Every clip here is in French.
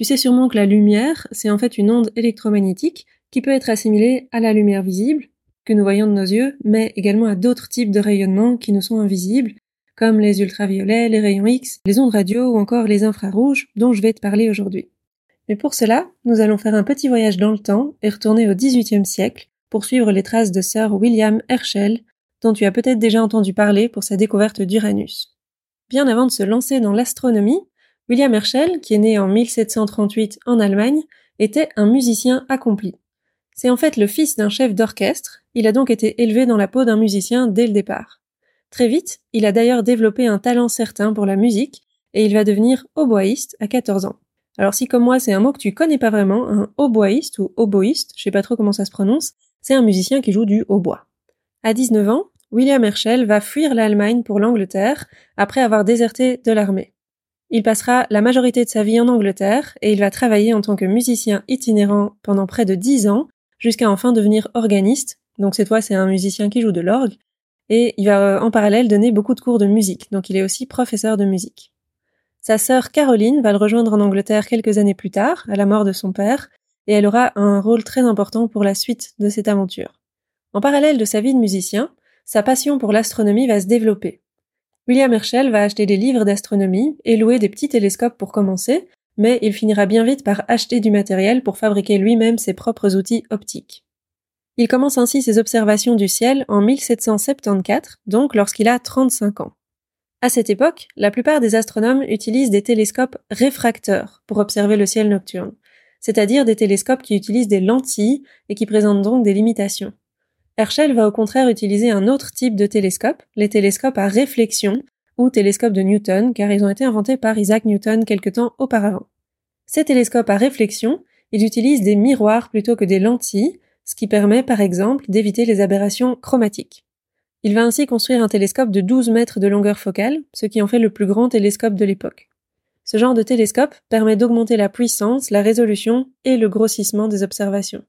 Tu sais sûrement que la lumière, c'est en fait une onde électromagnétique qui peut être assimilée à la lumière visible, que nous voyons de nos yeux, mais également à d'autres types de rayonnements qui nous sont invisibles, comme les ultraviolets, les rayons X, les ondes radio ou encore les infrarouges dont je vais te parler aujourd'hui. Mais pour cela, nous allons faire un petit voyage dans le temps et retourner au XVIIIe siècle pour suivre les traces de Sir William Herschel, dont tu as peut-être déjà entendu parler pour sa découverte d'Uranus. Bien avant de se lancer dans l'astronomie, William Herschel, qui est né en 1738 en Allemagne, était un musicien accompli. C'est en fait le fils d'un chef d'orchestre, il a donc été élevé dans la peau d'un musicien dès le départ. Très vite, il a d'ailleurs développé un talent certain pour la musique, et il va devenir oboïste à 14 ans. Alors si comme moi c'est un mot que tu connais pas vraiment, un oboïste ou oboïste, je sais pas trop comment ça se prononce, c'est un musicien qui joue du hautbois. À 19 ans, William Herschel va fuir l'Allemagne pour l'Angleterre après avoir déserté de l'armée. Il passera la majorité de sa vie en Angleterre et il va travailler en tant que musicien itinérant pendant près de dix ans jusqu'à enfin devenir organiste. Donc cette fois c'est un musicien qui joue de l'orgue et il va euh, en parallèle donner beaucoup de cours de musique. Donc il est aussi professeur de musique. Sa sœur Caroline va le rejoindre en Angleterre quelques années plus tard, à la mort de son père, et elle aura un rôle très important pour la suite de cette aventure. En parallèle de sa vie de musicien, sa passion pour l'astronomie va se développer. William Herschel va acheter des livres d'astronomie et louer des petits télescopes pour commencer, mais il finira bien vite par acheter du matériel pour fabriquer lui-même ses propres outils optiques. Il commence ainsi ses observations du ciel en 1774, donc lorsqu'il a 35 ans. À cette époque, la plupart des astronomes utilisent des télescopes réfracteurs pour observer le ciel nocturne, c'est-à-dire des télescopes qui utilisent des lentilles et qui présentent donc des limitations. Herschel va au contraire utiliser un autre type de télescope, les télescopes à réflexion, ou télescopes de Newton, car ils ont été inventés par Isaac Newton quelque temps auparavant. Ces télescopes à réflexion, ils utilisent des miroirs plutôt que des lentilles, ce qui permet par exemple d'éviter les aberrations chromatiques. Il va ainsi construire un télescope de 12 mètres de longueur focale, ce qui en fait le plus grand télescope de l'époque. Ce genre de télescope permet d'augmenter la puissance, la résolution et le grossissement des observations.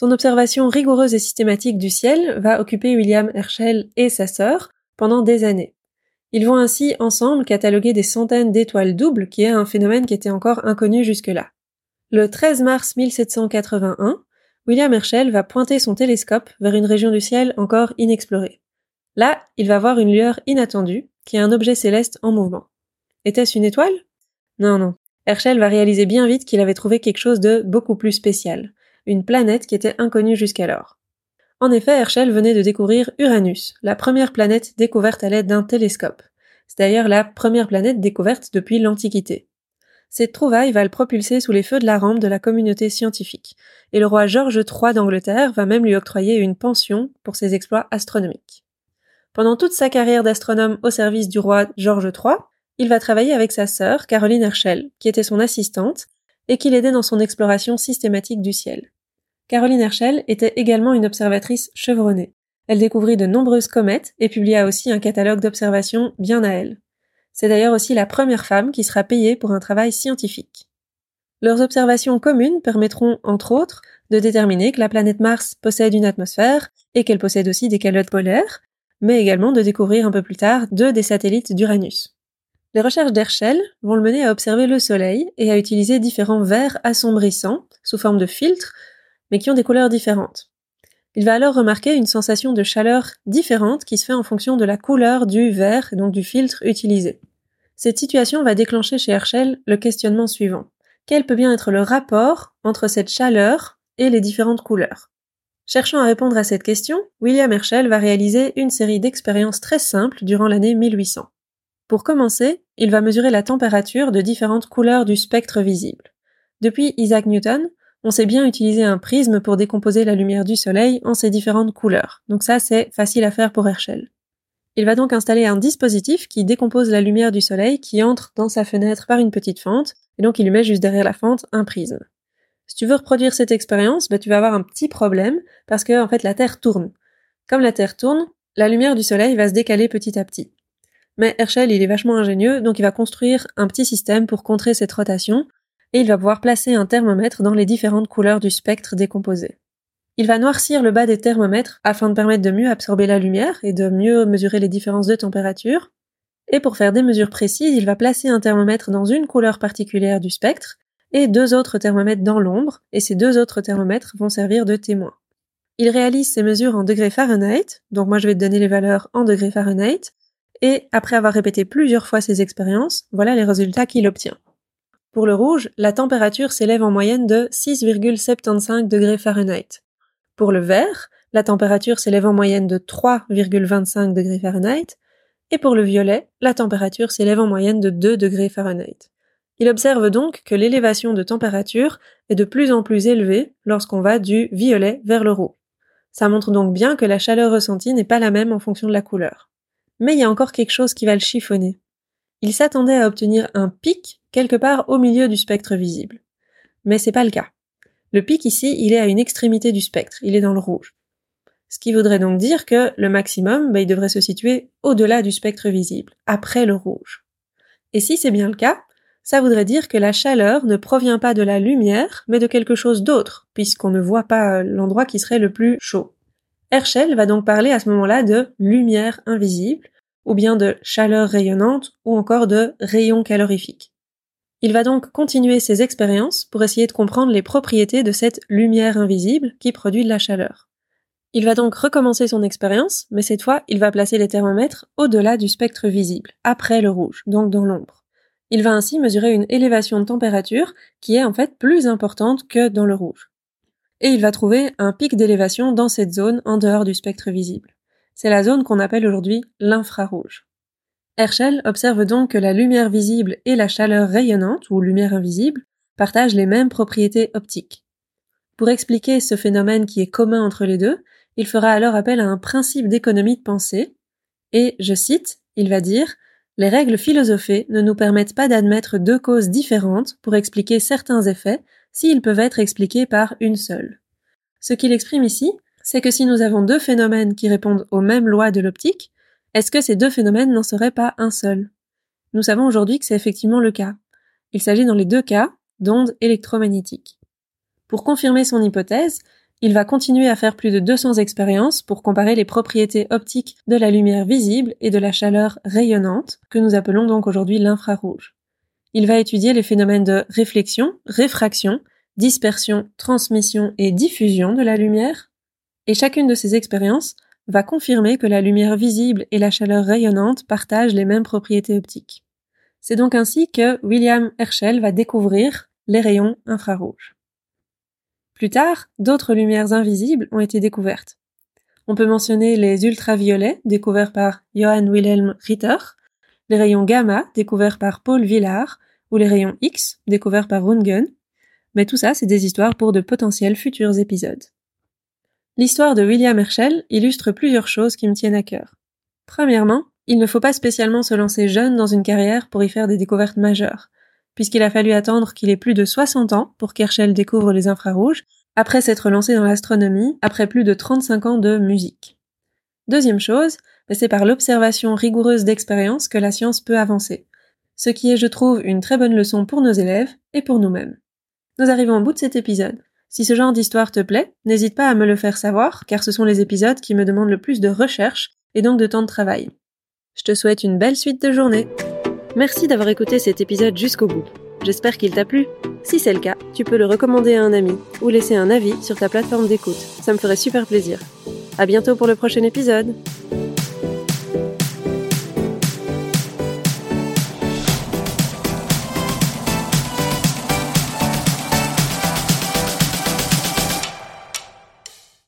Son observation rigoureuse et systématique du ciel va occuper William Herschel et sa sœur pendant des années. Ils vont ainsi ensemble cataloguer des centaines d'étoiles doubles, qui est un phénomène qui était encore inconnu jusque-là. Le 13 mars 1781, William Herschel va pointer son télescope vers une région du ciel encore inexplorée. Là, il va voir une lueur inattendue, qui est un objet céleste en mouvement. Était-ce une étoile? Non, non. Herschel va réaliser bien vite qu'il avait trouvé quelque chose de beaucoup plus spécial une planète qui était inconnue jusqu'alors. En effet, Herschel venait de découvrir Uranus, la première planète découverte à l'aide d'un télescope. C'est d'ailleurs la première planète découverte depuis l'Antiquité. Cette trouvaille va le propulser sous les feux de la rampe de la communauté scientifique, et le roi George III d'Angleterre va même lui octroyer une pension pour ses exploits astronomiques. Pendant toute sa carrière d'astronome au service du roi George III, il va travailler avec sa sœur, Caroline Herschel, qui était son assistante, et qui l'aidait dans son exploration systématique du ciel. Caroline Herschel était également une observatrice chevronnée. Elle découvrit de nombreuses comètes et publia aussi un catalogue d'observations bien à elle. C'est d'ailleurs aussi la première femme qui sera payée pour un travail scientifique. Leurs observations communes permettront, entre autres, de déterminer que la planète Mars possède une atmosphère et qu'elle possède aussi des calottes polaires, mais également de découvrir un peu plus tard deux des satellites d'Uranus. Les recherches d'Herschel vont le mener à observer le Soleil et à utiliser différents verres assombrissants sous forme de filtres, mais qui ont des couleurs différentes. Il va alors remarquer une sensation de chaleur différente qui se fait en fonction de la couleur du verre donc du filtre utilisé. Cette situation va déclencher chez Herschel le questionnement suivant. Quel peut bien être le rapport entre cette chaleur et les différentes couleurs? Cherchant à répondre à cette question, William Herschel va réaliser une série d'expériences très simples durant l'année 1800. Pour commencer, il va mesurer la température de différentes couleurs du spectre visible. Depuis Isaac Newton, on sait bien utiliser un prisme pour décomposer la lumière du soleil en ses différentes couleurs. Donc ça, c'est facile à faire pour Herschel. Il va donc installer un dispositif qui décompose la lumière du soleil qui entre dans sa fenêtre par une petite fente, et donc il lui met juste derrière la fente un prisme. Si tu veux reproduire cette expérience, bah, tu vas avoir un petit problème parce que en fait la Terre tourne. Comme la Terre tourne, la lumière du Soleil va se décaler petit à petit. Mais Herschel, il est vachement ingénieux, donc il va construire un petit système pour contrer cette rotation, et il va pouvoir placer un thermomètre dans les différentes couleurs du spectre décomposé. Il va noircir le bas des thermomètres afin de permettre de mieux absorber la lumière et de mieux mesurer les différences de température. Et pour faire des mesures précises, il va placer un thermomètre dans une couleur particulière du spectre et deux autres thermomètres dans l'ombre, et ces deux autres thermomètres vont servir de témoins. Il réalise ces mesures en degrés Fahrenheit, donc moi je vais te donner les valeurs en degrés Fahrenheit, et après avoir répété plusieurs fois ces expériences, voilà les résultats qu'il obtient. Pour le rouge, la température s'élève en moyenne de 6,75 degrés Fahrenheit. Pour le vert, la température s'élève en moyenne de 3,25 degrés Fahrenheit, et pour le violet, la température s'élève en moyenne de 2 degrés Fahrenheit. Il observe donc que l'élévation de température est de plus en plus élevée lorsqu'on va du violet vers le roux. Ça montre donc bien que la chaleur ressentie n'est pas la même en fonction de la couleur. Mais il y a encore quelque chose qui va le chiffonner. Il s'attendait à obtenir un pic quelque part au milieu du spectre visible. Mais c'est pas le cas. Le pic ici, il est à une extrémité du spectre, il est dans le rouge. Ce qui voudrait donc dire que le maximum, bah, il devrait se situer au-delà du spectre visible, après le rouge. Et si c'est bien le cas, ça voudrait dire que la chaleur ne provient pas de la lumière, mais de quelque chose d'autre, puisqu'on ne voit pas l'endroit qui serait le plus chaud. Herschel va donc parler à ce moment-là de lumière invisible, ou bien de chaleur rayonnante, ou encore de rayon calorifique. Il va donc continuer ses expériences pour essayer de comprendre les propriétés de cette lumière invisible qui produit de la chaleur. Il va donc recommencer son expérience, mais cette fois, il va placer les thermomètres au-delà du spectre visible, après le rouge, donc dans l'ombre. Il va ainsi mesurer une élévation de température qui est en fait plus importante que dans le rouge. Et il va trouver un pic d'élévation dans cette zone en dehors du spectre visible. C'est la zone qu'on appelle aujourd'hui l'infrarouge. Herschel observe donc que la lumière visible et la chaleur rayonnante, ou lumière invisible, partagent les mêmes propriétés optiques. Pour expliquer ce phénomène qui est commun entre les deux, il fera alors appel à un principe d'économie de pensée, et, je cite, il va dire Les règles philosophées ne nous permettent pas d'admettre deux causes différentes pour expliquer certains effets s'ils peuvent être expliqués par une seule. Ce qu'il exprime ici, c'est que si nous avons deux phénomènes qui répondent aux mêmes lois de l'optique, est-ce que ces deux phénomènes n'en seraient pas un seul? Nous savons aujourd'hui que c'est effectivement le cas. Il s'agit dans les deux cas d'ondes électromagnétiques. Pour confirmer son hypothèse, il va continuer à faire plus de 200 expériences pour comparer les propriétés optiques de la lumière visible et de la chaleur rayonnante, que nous appelons donc aujourd'hui l'infrarouge. Il va étudier les phénomènes de réflexion, réfraction, dispersion, transmission et diffusion de la lumière, et chacune de ces expériences va confirmer que la lumière visible et la chaleur rayonnante partagent les mêmes propriétés optiques. C'est donc ainsi que William Herschel va découvrir les rayons infrarouges. Plus tard, d'autres lumières invisibles ont été découvertes. On peut mentionner les ultraviolets découverts par Johann Wilhelm Ritter, les rayons gamma découverts par Paul Villard ou les rayons X découverts par Röntgen, mais tout ça c'est des histoires pour de potentiels futurs épisodes. L'histoire de William Herschel illustre plusieurs choses qui me tiennent à cœur. Premièrement, il ne faut pas spécialement se lancer jeune dans une carrière pour y faire des découvertes majeures, puisqu'il a fallu attendre qu'il ait plus de 60 ans pour qu'Herschel découvre les infrarouges, après s'être lancé dans l'astronomie, après plus de 35 ans de musique. Deuxième chose, ben, c'est par l'observation rigoureuse d'expériences que la science peut avancer, ce qui est, je trouve, une très bonne leçon pour nos élèves et pour nous-mêmes. Nous arrivons au bout de cet épisode. Si ce genre d'histoire te plaît, n'hésite pas à me le faire savoir, car ce sont les épisodes qui me demandent le plus de recherche et donc de temps de travail. Je te souhaite une belle suite de journée. Merci d'avoir écouté cet épisode jusqu'au bout. J'espère qu'il t'a plu. Si c'est le cas, tu peux le recommander à un ami ou laisser un avis sur ta plateforme d'écoute. Ça me ferait super plaisir. À bientôt pour le prochain épisode.